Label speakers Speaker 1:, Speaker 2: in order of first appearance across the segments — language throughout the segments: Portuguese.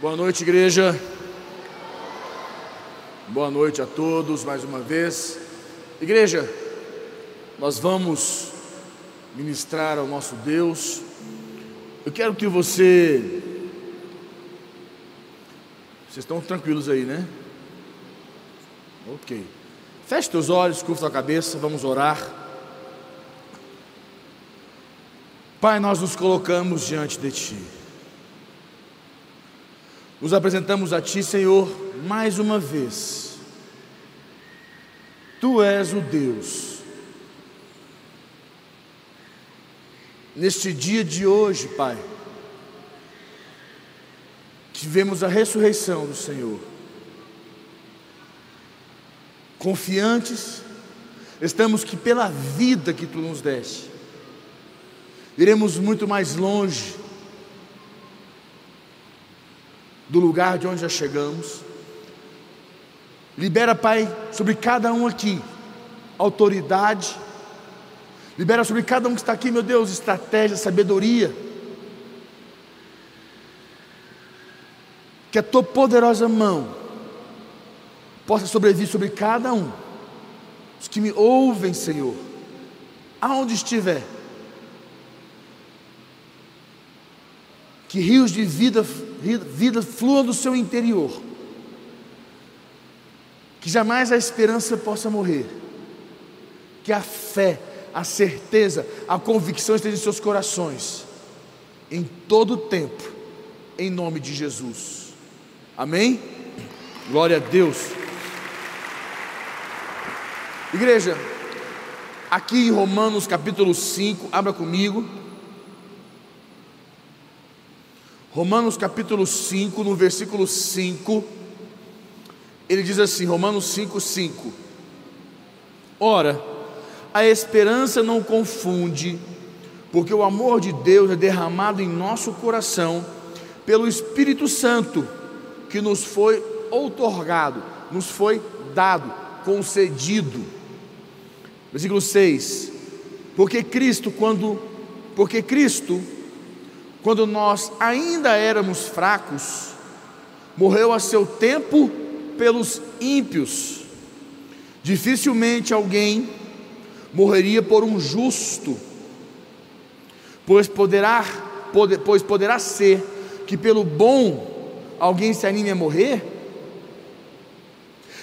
Speaker 1: Boa noite, igreja. Boa noite a todos mais uma vez. Igreja, nós vamos ministrar ao nosso Deus. Eu quero que você. Vocês estão tranquilos aí, né? Ok. Feche teus olhos, curva tua cabeça, vamos orar. Pai, nós nos colocamos diante de Ti. Nos apresentamos a Ti, Senhor, mais uma vez. Tu és o Deus. Neste dia de hoje, Pai, que vemos a ressurreição do Senhor. Confiantes, estamos que pela vida que Tu nos deste, iremos muito mais longe do lugar de onde já chegamos. Libera, Pai, sobre cada um aqui, autoridade. Libera sobre cada um que está aqui, meu Deus, estratégia, sabedoria. Que a tua poderosa mão possa sobreviver sobre cada um. Os que me ouvem, Senhor, aonde estiver. que rios de vida, vida fluam do seu interior, que jamais a esperança possa morrer, que a fé, a certeza, a convicção estejam em seus corações, em todo o tempo, em nome de Jesus. Amém? Glória a Deus. Igreja, aqui em Romanos capítulo 5, abra comigo. Romanos capítulo 5, no versículo 5, ele diz assim: Romanos 5, 5. Ora, a esperança não confunde, porque o amor de Deus é derramado em nosso coração pelo Espírito Santo, que nos foi outorgado, nos foi dado, concedido. Versículo 6. Porque Cristo, quando porque Cristo quando nós ainda éramos fracos, morreu a seu tempo pelos ímpios. Dificilmente alguém morreria por um justo, pois poderá, poder, pois poderá ser que pelo bom alguém se anime a morrer.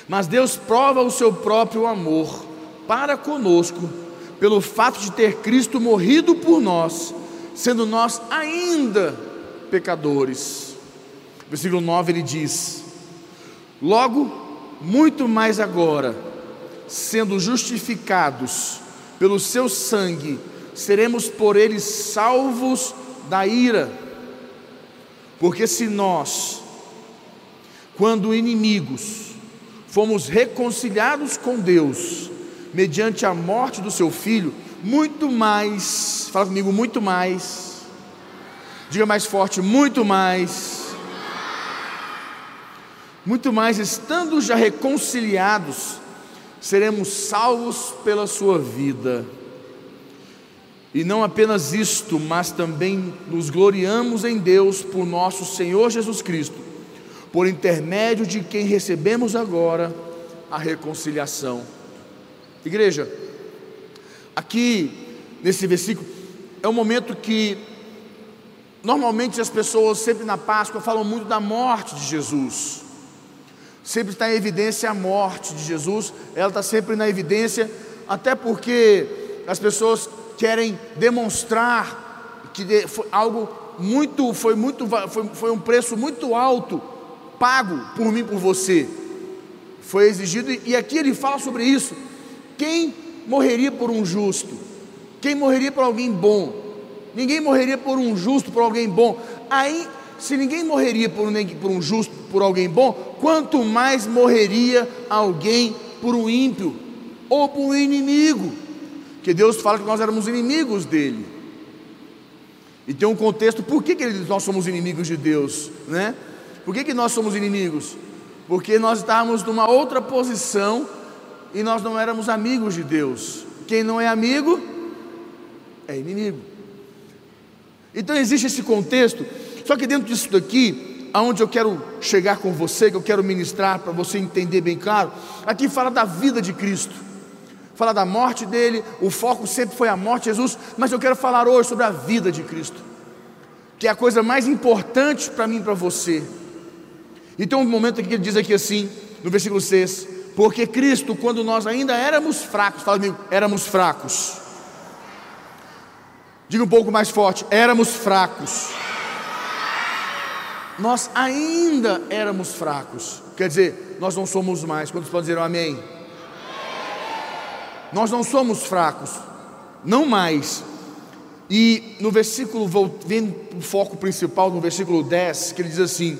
Speaker 1: Mas Deus prova o seu próprio amor para conosco, pelo fato de ter Cristo morrido por nós sendo nós ainda pecadores. Versículo 9 ele diz: Logo, muito mais agora, sendo justificados pelo seu sangue, seremos por ele salvos da ira. Porque se nós, quando inimigos, fomos reconciliados com Deus, mediante a morte do seu filho, muito mais, fala comigo, muito mais. Diga mais forte, muito mais. Muito mais, estando já reconciliados, seremos salvos pela sua vida. E não apenas isto, mas também nos gloriamos em Deus por nosso Senhor Jesus Cristo, por intermédio de quem recebemos agora a reconciliação. Igreja, Aqui, nesse versículo, é um momento que normalmente as pessoas, sempre na Páscoa, falam muito da morte de Jesus. Sempre está em evidência a morte de Jesus, ela está sempre na evidência, até porque as pessoas querem demonstrar que foi algo muito, foi muito, foi, foi um preço muito alto pago por mim, por você. Foi exigido, e aqui ele fala sobre isso. Quem morreria por um justo? Quem morreria por alguém bom? Ninguém morreria por um justo, por alguém bom. Aí, se ninguém morreria por um, por um justo, por alguém bom, quanto mais morreria alguém por um ímpio ou por um inimigo? Que Deus fala que nós éramos inimigos dele. E tem um contexto, por que, que nós somos inimigos de Deus? Né? Por que, que nós somos inimigos? Porque nós estávamos numa outra posição e nós não éramos amigos de Deus. Quem não é amigo é inimigo. Então existe esse contexto, só que dentro disso daqui, aonde eu quero chegar com você, que eu quero ministrar para você entender bem claro, aqui fala da vida de Cristo, fala da morte dele, o foco sempre foi a morte de Jesus, mas eu quero falar hoje sobre a vida de Cristo, que é a coisa mais importante para mim e para você. E tem um momento aqui que ele diz aqui assim, no versículo 6, porque Cristo, quando nós ainda éramos fracos, fala comigo, éramos fracos. Diga um pouco mais forte, éramos fracos nós ainda éramos fracos. Quer dizer, nós não somos mais. Quantos podem dizer um amém? Nós não somos fracos, não mais. E no versículo, vem o foco principal no versículo 10, que ele diz assim: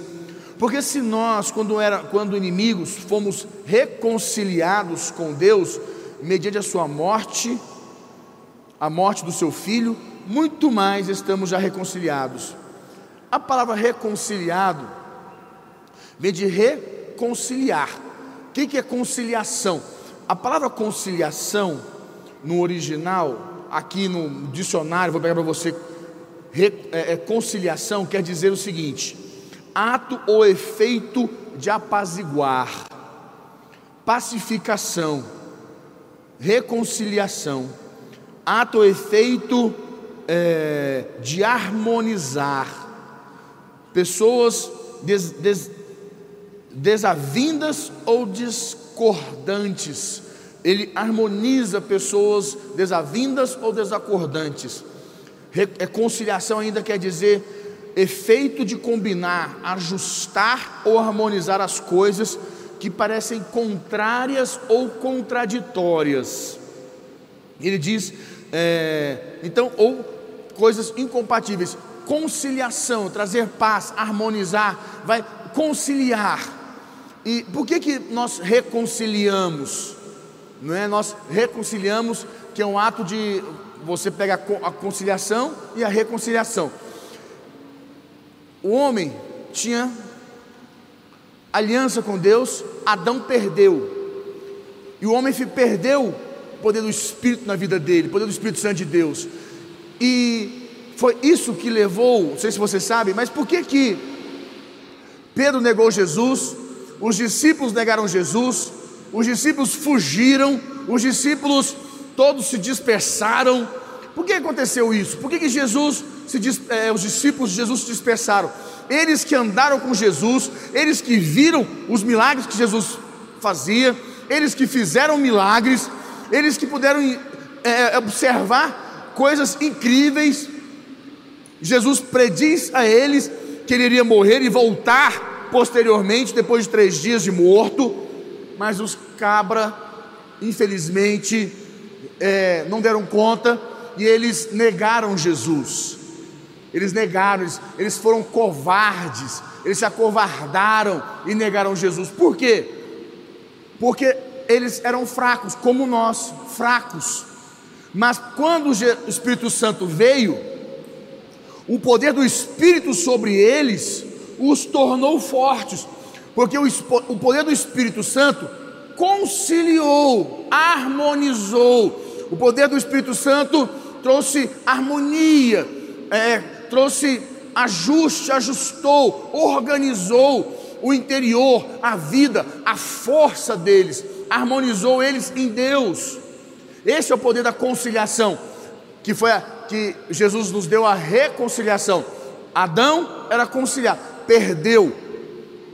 Speaker 1: Porque se nós, quando, era, quando inimigos, fomos reconciliados com Deus, mediante a sua morte, a morte do seu filho, muito mais estamos já reconciliados a palavra reconciliado vem de reconciliar. O que é conciliação? A palavra conciliação, no original, aqui no dicionário, vou pegar para você, é, é, conciliação quer dizer o seguinte: ato ou efeito de apaziguar, pacificação, reconciliação, ato ou efeito é, de harmonizar pessoas des, des, desavindas ou discordantes. Ele harmoniza pessoas desavindas ou desacordantes. Reconciliação ainda quer dizer efeito de combinar, ajustar ou harmonizar as coisas que parecem contrárias ou contraditórias. Ele diz, é, então, ou coisas incompatíveis conciliação, trazer paz, harmonizar, vai conciliar. E por que que nós reconciliamos? Não é? Nós reconciliamos, que é um ato de você pega a conciliação e a reconciliação. O homem tinha aliança com Deus, Adão perdeu. E o homem perdeu o poder do Espírito na vida dele, o poder do Espírito Santo de Deus. E foi isso que levou, não sei se você sabe, mas por que que Pedro negou Jesus, os discípulos negaram Jesus, os discípulos fugiram, os discípulos todos se dispersaram. Por que aconteceu isso? Por que, que Jesus se, é, os discípulos de Jesus se dispersaram? Eles que andaram com Jesus, eles que viram os milagres que Jesus fazia, eles que fizeram milagres, eles que puderam é, observar coisas incríveis, Jesus prediz a eles que ele iria morrer e voltar posteriormente, depois de três dias de morto, mas os cabra, infelizmente, é, não deram conta e eles negaram Jesus. Eles negaram, eles, eles foram covardes, eles se acovardaram e negaram Jesus. Por quê? Porque eles eram fracos, como nós, fracos. Mas quando o Espírito Santo veio, o poder do Espírito sobre eles os tornou fortes, porque o, o poder do Espírito Santo conciliou, harmonizou. O poder do Espírito Santo trouxe harmonia, é, trouxe ajuste, ajustou, organizou o interior, a vida, a força deles, harmonizou eles em Deus. Esse é o poder da conciliação, que foi a, que Jesus nos deu a reconciliação. Adão era conciliado, perdeu.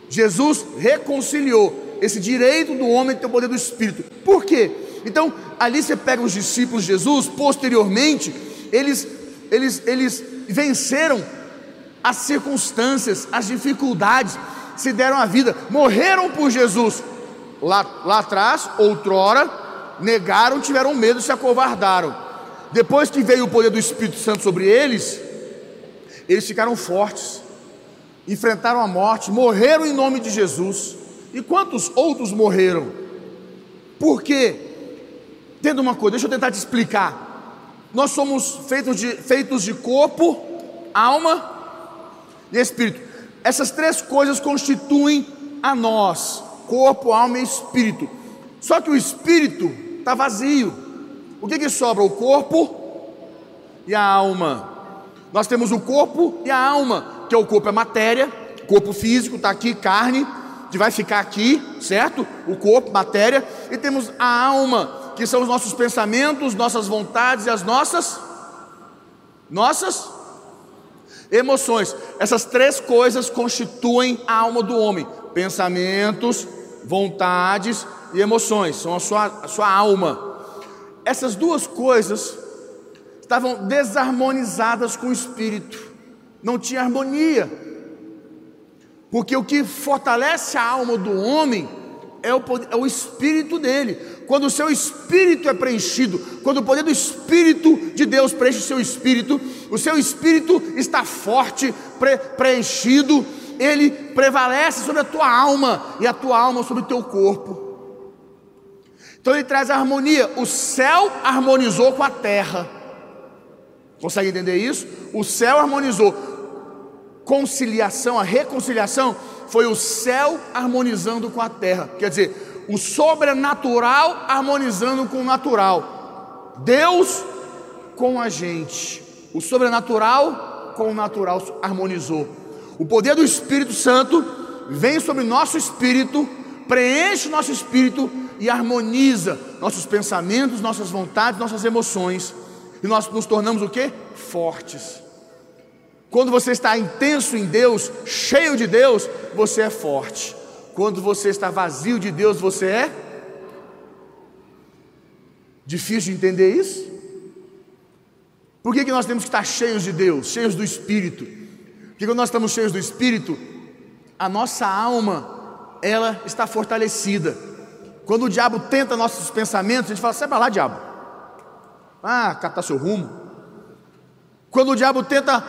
Speaker 1: Jesus reconciliou esse direito do homem ter o poder do Espírito. Por quê? Então, ali você pega os discípulos de Jesus, posteriormente, eles, eles, eles venceram as circunstâncias, as dificuldades, se deram a vida, morreram por Jesus. Lá, lá atrás, outrora, negaram, tiveram medo, se acovardaram. Depois que veio o poder do Espírito Santo sobre eles, eles ficaram fortes, enfrentaram a morte, morreram em nome de Jesus. E quantos outros morreram? Por quê? Tendo uma coisa, deixa eu tentar te explicar. Nós somos feitos de, feitos de corpo, alma e espírito. Essas três coisas constituem a nós: corpo, alma e espírito. Só que o espírito está vazio. O que, que sobra? O corpo e a alma. Nós temos o corpo e a alma, que é o corpo é matéria, Corpo físico está aqui, carne, que vai ficar aqui, certo? O corpo, matéria, e temos a alma, que são os nossos pensamentos, nossas vontades e as nossas nossas emoções. Essas três coisas constituem a alma do homem: pensamentos, vontades e emoções, são a sua, a sua alma. Essas duas coisas estavam desarmonizadas com o espírito, não tinha harmonia, porque o que fortalece a alma do homem é o, é o espírito dele. Quando o seu espírito é preenchido, quando o poder do espírito de Deus preenche o seu espírito, o seu espírito está forte, pre, preenchido, ele prevalece sobre a tua alma e a tua alma sobre o teu corpo. Então ele traz harmonia. O céu harmonizou com a terra. Consegue entender isso? O céu harmonizou. Conciliação, a reconciliação foi o céu harmonizando com a terra. Quer dizer, o sobrenatural harmonizando com o natural. Deus com a gente. O sobrenatural com o natural harmonizou. O poder do Espírito Santo vem sobre nosso espírito, preenche nosso espírito e harmoniza nossos pensamentos, nossas vontades, nossas emoções. E nós nos tornamos o que? Fortes. Quando você está intenso em Deus, cheio de Deus, você é forte. Quando você está vazio de Deus, você é difícil de entender isso? Por que, que nós temos que estar cheios de Deus, cheios do Espírito? Porque quando nós estamos cheios do Espírito, a nossa alma, ela está fortalecida. Quando o diabo tenta nossos pensamentos, a gente fala: sai para lá, diabo. Ah, catar seu rumo. Quando o diabo tenta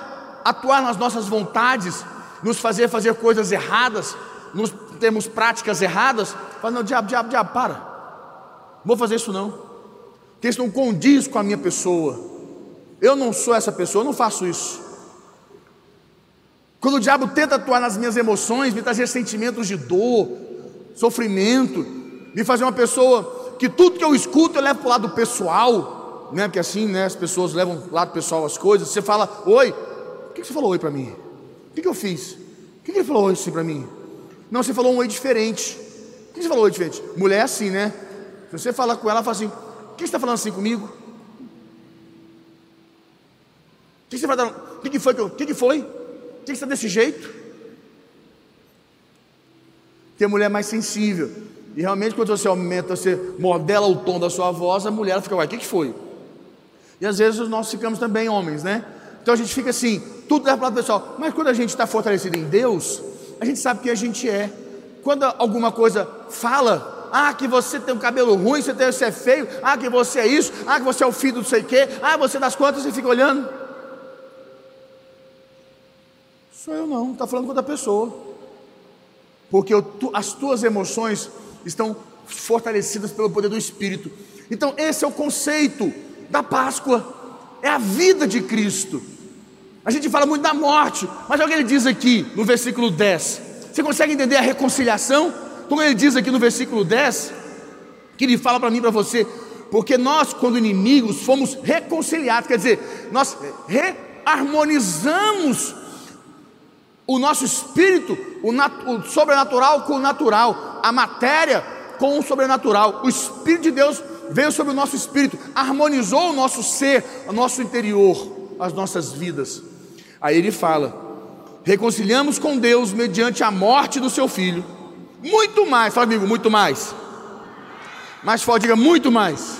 Speaker 1: atuar nas nossas vontades, nos fazer fazer coisas erradas, nos temos práticas erradas, fala: não, diabo, diabo, diabo, para. Não vou fazer isso não. Porque isso não condiz com a minha pessoa. Eu não sou essa pessoa, eu não faço isso. Quando o diabo tenta atuar nas minhas emoções, me trazer sentimentos de dor, sofrimento, me fazer uma pessoa que tudo que eu escuto eu levo para o lado pessoal, né? Porque assim, né? As pessoas levam para o lado pessoal as coisas. Você fala, oi, o que você falou oi para mim? O que eu fiz? O que ele falou oi assim para mim? Não, você falou um oi diferente. O que você falou oi diferente? Mulher é assim, né? Se você falar com ela, ela fala assim: o que você está falando assim comigo? O que você vai dar? O que foi? O que foi? O que você está desse jeito? Tem mulher mais sensível. E realmente, quando você aumenta, você modela o tom da sua voz, a mulher fica, uai, o que, que foi? E às vezes nós ficamos também homens, né? Então a gente fica assim, tudo leva para o pessoal. Mas quando a gente está fortalecido em Deus, a gente sabe que a gente é. Quando alguma coisa fala, ah, que você tem um cabelo ruim, você, tem, você é feio, ah, que você é isso, ah, que você é o filho do não sei o quê, ah, você é das contas, você fica olhando. Sou eu não, está falando com outra pessoa. Porque eu, as tuas emoções estão fortalecidas pelo poder do Espírito. Então, esse é o conceito da Páscoa, é a vida de Cristo. A gente fala muito da morte, mas olha o que ele diz aqui no versículo 10. Você consegue entender a reconciliação? Como ele diz aqui no versículo 10, que ele fala para mim e para você, porque nós, quando inimigos, fomos reconciliados, quer dizer, nós reharmonizamos o nosso espírito, o, o, sobrenatural com o natural, a matéria com o sobrenatural. O Espírito de Deus veio sobre o nosso espírito, harmonizou o nosso ser, o nosso interior, as nossas vidas. Aí ele fala: reconciliamos com Deus mediante a morte do seu filho. Muito mais, fala comigo, muito mais. Mais forte, diga muito mais.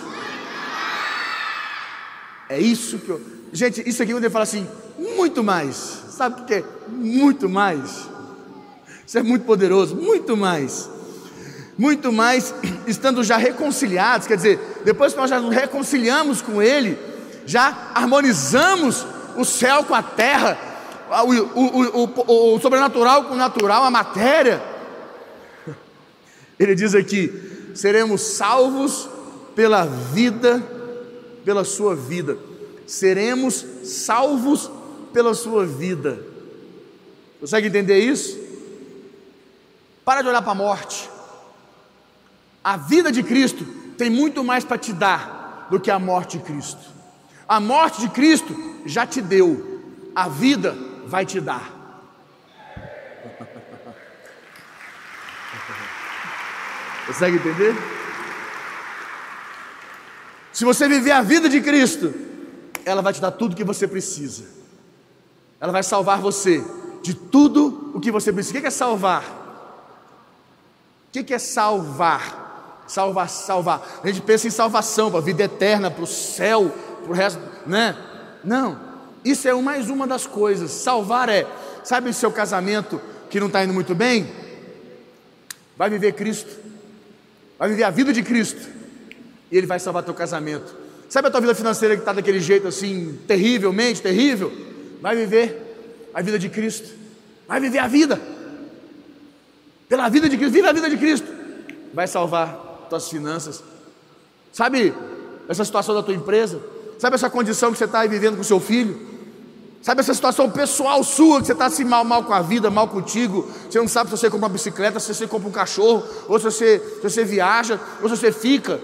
Speaker 1: É isso que eu. Gente, isso aqui quando ele fala assim, muito mais. Sabe o que é? Muito mais. Isso é muito poderoso, muito mais. Muito mais, estando já reconciliados, quer dizer, depois que nós já nos reconciliamos com Ele, já harmonizamos o céu com a terra, o, o, o, sobrenatural com o natural, a matéria. Ele diz aqui: seremos salvos pela vida, pela sua vida, seremos salvos pela sua vida. Consegue entender isso? Para de olhar para a morte. A vida de Cristo tem muito mais para te dar do que a morte de Cristo. A morte de Cristo já te deu, a vida vai te dar. Consegue entender? Se você viver a vida de Cristo, ela vai te dar tudo o que você precisa. Ela vai salvar você de tudo o que você precisa. O que é salvar? O que é salvar? Salvar, salvar. A gente pensa em salvação, para a vida eterna, para o céu, para o resto, né? Não. Isso é mais uma das coisas. Salvar é, sabe o seu casamento que não está indo muito bem? Vai viver Cristo. Vai viver a vida de Cristo e Ele vai salvar teu casamento. Sabe a tua vida financeira que está daquele jeito assim, terrivelmente terrível? Vai viver a vida de Cristo, vai viver a vida, pela vida de Cristo, vive a vida de Cristo, vai salvar tuas finanças. Sabe essa situação da tua empresa? Sabe essa condição que você está vivendo com seu filho? Sabe essa situação pessoal sua, que você está assim mal, mal com a vida, mal contigo, você não sabe se você compra uma bicicleta, se você compra um cachorro, ou se você, se você viaja, ou se você fica.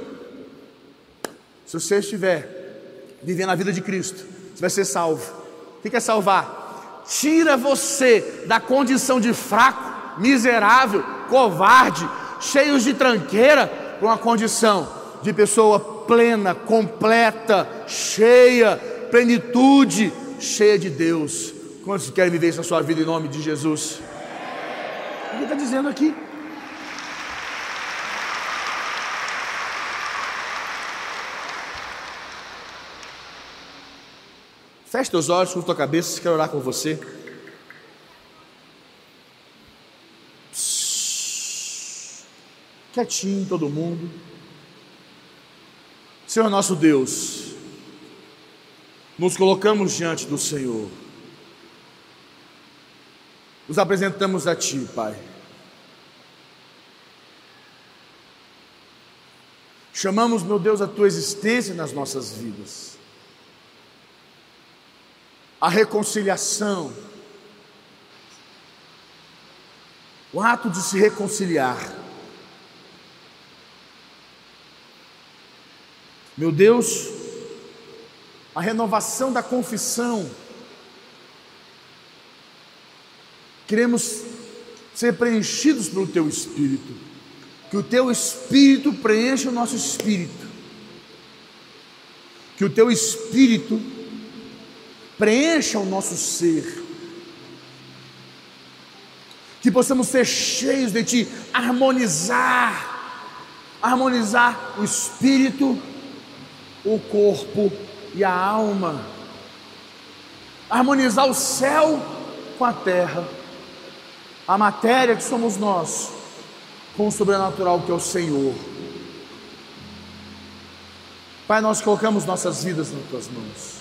Speaker 1: Se você estiver vivendo a vida de Cristo, você vai ser salvo. O que é salvar? Tira você da condição de fraco, miserável, covarde, cheio de tranqueira, para uma condição de pessoa plena, completa, cheia, plenitude, cheia de Deus. Quantos querem viver isso na sua vida em nome de Jesus? O que está dizendo aqui? Feche teus olhos, curta tua cabeça, quero orar com você. Quietinho todo mundo. Senhor nosso Deus, nos colocamos diante do Senhor, nos apresentamos a Ti, Pai. Chamamos, meu Deus, a Tua existência nas nossas vidas, a reconciliação, o ato de se reconciliar. Meu Deus, a renovação da confissão. Queremos ser preenchidos pelo Teu Espírito, que o Teu Espírito preencha o nosso espírito, que o Teu Espírito preencha o nosso ser, que possamos ser cheios de Ti, harmonizar, harmonizar o espírito, o corpo e a alma, harmonizar o céu com a terra, a matéria que somos nós, com o sobrenatural que é o Senhor. Pai, nós colocamos nossas vidas nas tuas mãos.